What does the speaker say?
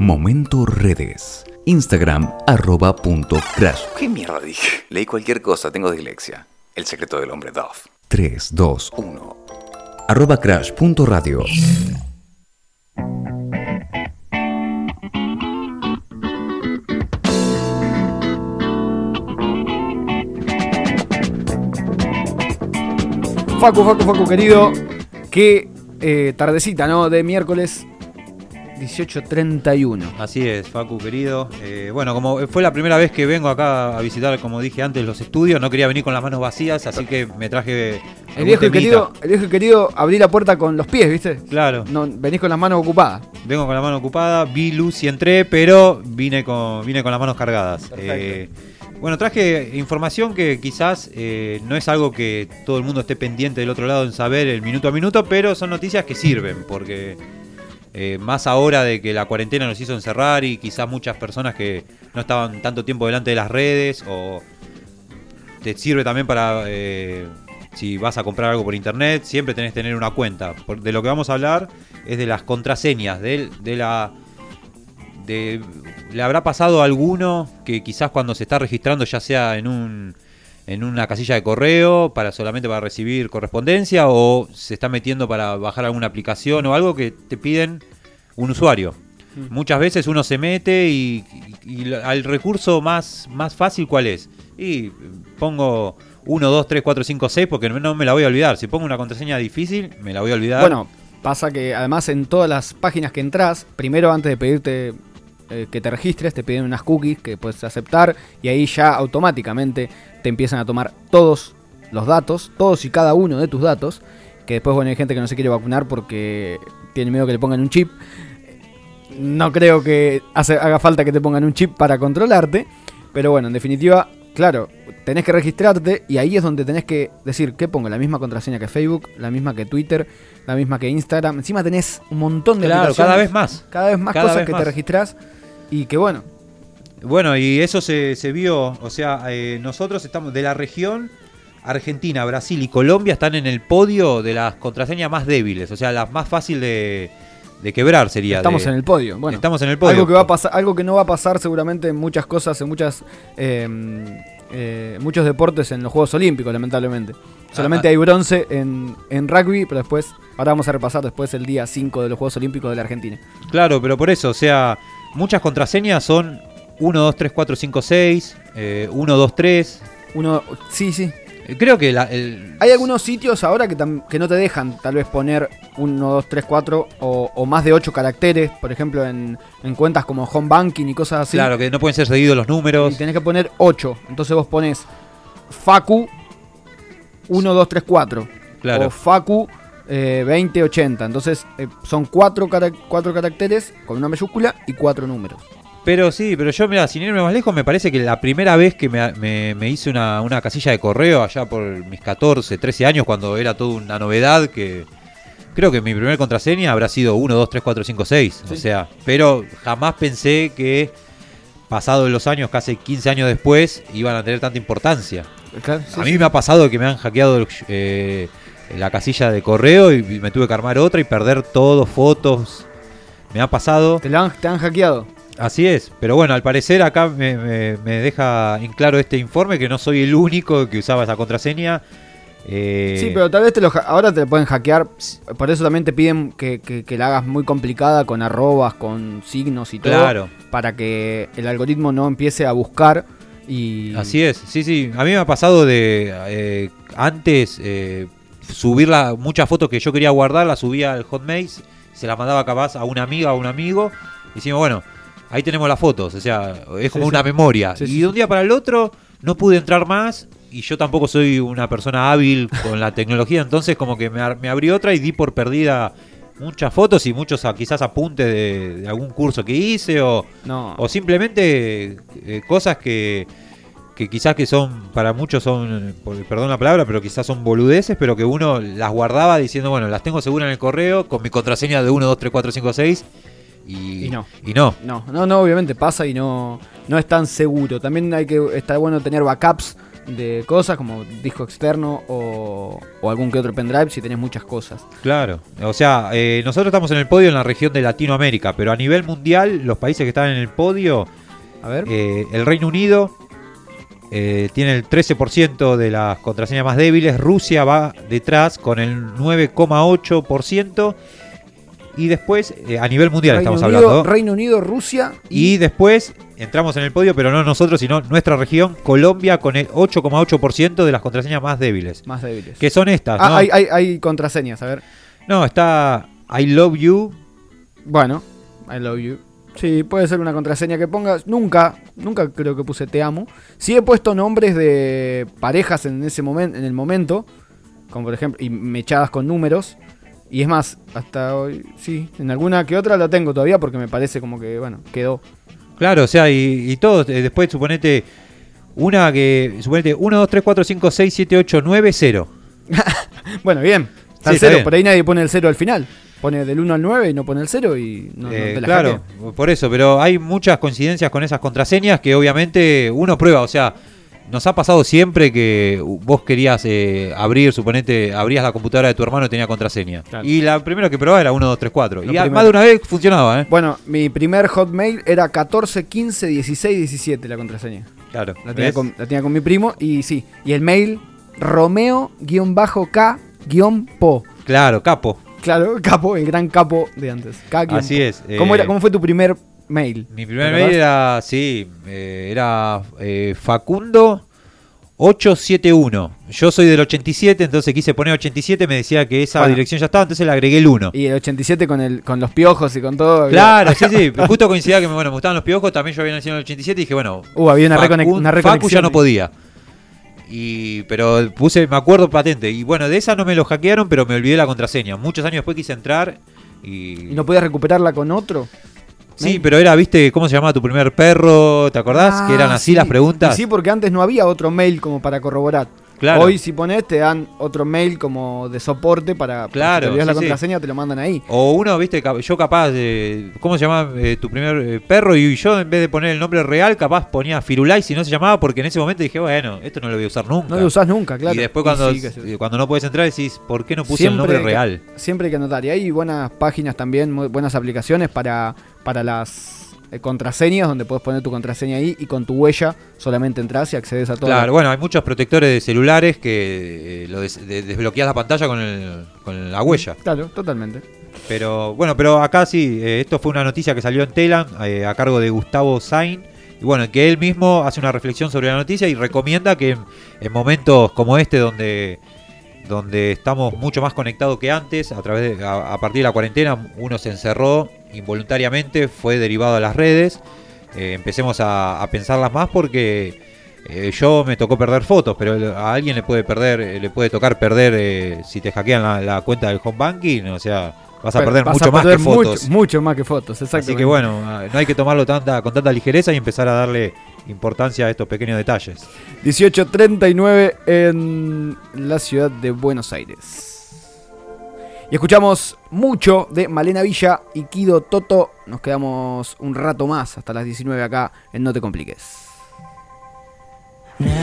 Momento Redes. Instagram arroba punto crash. ¿Qué mierda dije? Leí cualquier cosa, tengo dislexia. El secreto del hombre Dove. 3, 2, 1. arroba crash punto radio. Facu, Facu, Facu, querido. Qué eh, tardecita, ¿no? De miércoles 18.31. Así es, Facu querido. Eh, bueno, como fue la primera vez que vengo acá a visitar, como dije antes, los estudios, no quería venir con las manos vacías, así que me traje. El viejo, y querido, el viejo y querido abrí la puerta con los pies, ¿viste? Claro, No, venís con las manos ocupadas. vengo con la mano ocupada, vi luz y entré, pero vine con, vine con las manos cargadas. Eh, bueno, traje información que quizás eh, no es algo que todo el mundo esté pendiente del otro lado en saber el minuto a minuto, pero son noticias que sirven, porque eh, más ahora de que la cuarentena nos hizo encerrar y quizás muchas personas que no estaban tanto tiempo delante de las redes o te sirve también para eh, si vas a comprar algo por internet, siempre tenés que tener una cuenta. De lo que vamos a hablar es de las contraseñas, de, la... ¿Le habrá pasado a alguno que quizás cuando se está registrando, ya sea en un en una casilla de correo para solamente para recibir correspondencia o se está metiendo para bajar alguna aplicación o algo que te piden un usuario? Muchas veces uno se mete y, y- y al recurso más, más fácil, ¿cuál es? Y pongo 1, 2, 3, 4, 5, 6 porque no, no me la voy a olvidar. Si pongo una contraseña difícil, me la voy a olvidar. Bueno, pasa que además en todas las páginas que entras, primero antes de pedirte eh, que te registres, te piden unas cookies que puedes aceptar y ahí ya automáticamente te empiezan a tomar todos los datos, todos y cada uno de tus datos, que después bueno, hay gente que no se quiere vacunar porque tiene miedo que le pongan un chip. No creo que hace- haga falta que te pongan un chip para controlarte, pero bueno, en definitiva, claro, tenés que registrarte y ahí es donde tenés que decir, ¿qué pongo? La misma contraseña que Facebook, la misma que Twitter, la misma que Instagram. Encima tenés un montón de claro, cada vez más. cada vez más cada cosas vez que más. te registrás y que bueno, Bueno, y eso se, se vio, o sea, eh, nosotros estamos de la región, Argentina, Brasil y Colombia están en el podio de las contraseñas más débiles, o sea, las más fácil de, de quebrar sería. estamos de- en el podio. Bueno, estamos en el podio. Algo que va a pasar, algo que no va a pasar seguramente en muchas cosas, en muchas eh, eh, muchos deportes en los Juegos Olímpicos, lamentablemente. Solamente Ah, ah. hay bronce en, en rugby, pero después, ahora vamos a repasar después el día 5 de los Juegos Olímpicos de la Argentina. Claro, pero por eso, o sea, muchas contraseñas son 1, 2, 3, 4, 5, 6, eh, 1, 2, 3. Uno, sí, sí. Creo que la- el, Hay algunos sitios ahora que, que no te dejan tal vez poner 1, 2, 3, 4 o, o más de 8 caracteres, por ejemplo en, en cuentas como home banking y cosas así. Claro, que no pueden ser seguidos los números. Y tenés que poner 8. Entonces vos pones Facu 1, 2, 3, 4. Claro. O Facu eh, 20, 80. Entonces eh, son 4 cuatro caracteres con una mayúscula y 4 números. Pero sí, pero yo, mira, sin irme más lejos, me parece que la primera vez que me, me- me hice una, una casilla de correo, allá por mis 14, 13 años, cuando era toda una novedad, que creo que mi primer contraseña habrá sido 1, 2, 3, 4, 5, 6. O sea, pero jamás pensé que, pasados los años, casi 15 años después, iban a tener tanta importancia. a mí me ha pasado que me han hackeado eh, la casilla de correo y me tuve que armar otra y perder todo, fotos. Me ha pasado. ¿Te, la han, te han hackeado. Así es, pero bueno, al parecer acá me, me- me deja en claro este informe que no soy el único que usaba esa contraseña. Eh, Sí, pero tal vez te lo, ahora te pueden hackear. Por eso también te piden que, que- que la hagas muy complicada con arrobas, con signos y todo. Claro. Para que el algoritmo no empiece a buscar y. Así es, sí, sí. A mí me ha pasado de eh, antes eh, subir la- muchas fotos que yo quería guardar, las subía al Hotmail, se las mandaba capaz a una amiga o un amigo. Y decimos, bueno, ahí tenemos las fotos, o sea, es como Sí, una sí. memoria. Sí, y de un día para el otro no pude entrar más y yo tampoco soy una persona hábil con la tecnología, entonces como que me, abrí otra y di por perdida muchas fotos y muchos a- quizás apuntes de, de algún curso que hice o, No. o simplemente eh, cosas que, que quizás que son, para muchos son, perdón la palabra, pero quizás son boludeces, pero que uno las guardaba diciendo, bueno, las tengo seguras en el correo con mi contraseña de 1, 2, 3, 4, 5, 6 y, Y no. Y no. No, no, no, obviamente pasa y no, no es tan seguro. También hay que está bueno tener backups de cosas como disco externo o, o algún que otro pendrive si tenés muchas cosas. Claro, o sea, eh, nosotros estamos en el podio en la región de Latinoamérica, pero a nivel mundial, los países que están en el podio, A ver. eh, el Reino Unido eh, tiene el 13% de las contraseñas más débiles, Rusia va detrás con el 9,8%, y después, eh, a nivel mundial Reino estamos Unido, hablando, Reino Unido, Rusia y, y después entramos en el podio, pero no nosotros, sino nuestra región, Colombia, con el 8,8% de las contraseñas más débiles. más débiles. Que son estas, Ah, ¿no? hay, hay, hay contraseñas, a ver. No, está I love you, Bueno, I love you. Sí, puede ser una contraseña que pongas. Nunca, nunca creo que puse te amo. Sí he puesto nombres de parejas en ese momento, en el momento, como por ejemplo, y mechadas con números. Y es más, hasta hoy, sí, en alguna que otra la tengo todavía porque me parece como que, bueno, quedó. Claro, o sea, y, y todos, eh, después suponete una que, suponete 1, 2, 3, 4, 5, 6, 7, 8, 9, 0. Bueno, bien. Está Sí, el está cero, bien. por ahí nadie pone el cero al final. Pone del 1 al 9 y no pone el 0 y no, no Eh, te la claro, hackea. por eso, pero hay muchas coincidencias con esas contraseñas que obviamente uno prueba, o sea, nos ha pasado siempre que vos querías eh, abrir, suponete, abrías la computadora de tu hermano y tenía contraseña. Claro. Y la primera que probaba era 1, 2, 3, 4. Lo y a- primero. más de una vez funcionaba, ¿eh? Bueno, mi primer hotmail era 14, 15, 16, 17 la contraseña. Claro. La tenía, con, la tenía con mi primo y sí. Y el mail Romeo-K-Po. Claro, capo. Claro, capo, el gran capo de antes. K Así po. es, eh, ¿Cómo, era, ¿Cómo fue tu primer mail? Mi primer ¿Te mail era, sí, eh, era eh, Facundo 871. Yo soy del 87, entonces quise poner 87, me decía que esa Bueno. dirección ya estaba, entonces le agregué el 1. Y el 87 con, el, con los piojos y con todo. Claro, sí, sí, justo coincidía que bueno, me gustaban los piojos, también yo había nacido en el 87 y dije, bueno, Uh, había una, Facu- una Facu ya no podía. Y, pero puse, me acuerdo patente. Y bueno, de esa no me lo hackearon, pero me olvidé la contraseña. Muchos años después quise entrar y. ¿Y no podías recuperarla con otro? Sí, pero era, viste, ¿cómo se llamaba tu primer perro? ¿Te acordás? Ah, que eran así sí. las preguntas. Y Sí, porque antes no había otro mail como para corroborar. Claro. Hoy si pones te dan otro mail como de soporte para... Claro, Si te olvidas la sí. contraseña te lo mandan ahí. O uno, viste, yo capaz, de, ¿cómo se llama eh, tu primer eh, perro? Y yo en vez de poner el nombre real, capaz ponía Firulai si no se llamaba, porque en ese momento dije, bueno, esto no lo voy a usar nunca. No lo usás nunca, claro. Y después cuando, sí. cuando no puedes entrar decís, ¿por qué no puse el nombre que- real? Siempre hay que anotar. Y hay buenas páginas también, muy buenas aplicaciones para, para las eh, contraseñas, donde puedes poner tu contraseña ahí y con tu huella solamente entras y accedes a todo. Claro, bueno, hay muchos protectores de celulares que eh, lo des- de- desbloqueas la pantalla con, el- con la huella. Claro, totalmente. Pero bueno, pero acá sí, eh, esto fue una noticia que salió en Telam a cargo de Gustavo Sain. Y bueno, que él mismo hace una reflexión sobre la noticia y recomienda que en, en momentos como este, donde, donde estamos mucho más conectados que antes, a, través de- a, a partir de la cuarentena, uno se encerró involuntariamente, fue derivado a las redes. Eh, empecemos a, a pensarlas más porque eh, yo me tocó perder fotos, pero a alguien le puede perder, eh, le puede tocar perder eh, si te hackean la, la cuenta del home banking, o sea, vas a Pero perder vas mucho a más que fotos. Mucho, más que fotos, exactamente. Así que bueno, no hay que tomarlo tanta, con tanta ligereza y empezar a darle importancia a estos pequeños detalles. 1839 en la ciudad de Buenos Aires. Y escuchamos mucho de Malena Villa y Kido Toto. Nos quedamos un rato más hasta las 19 acá en No Te Compliques.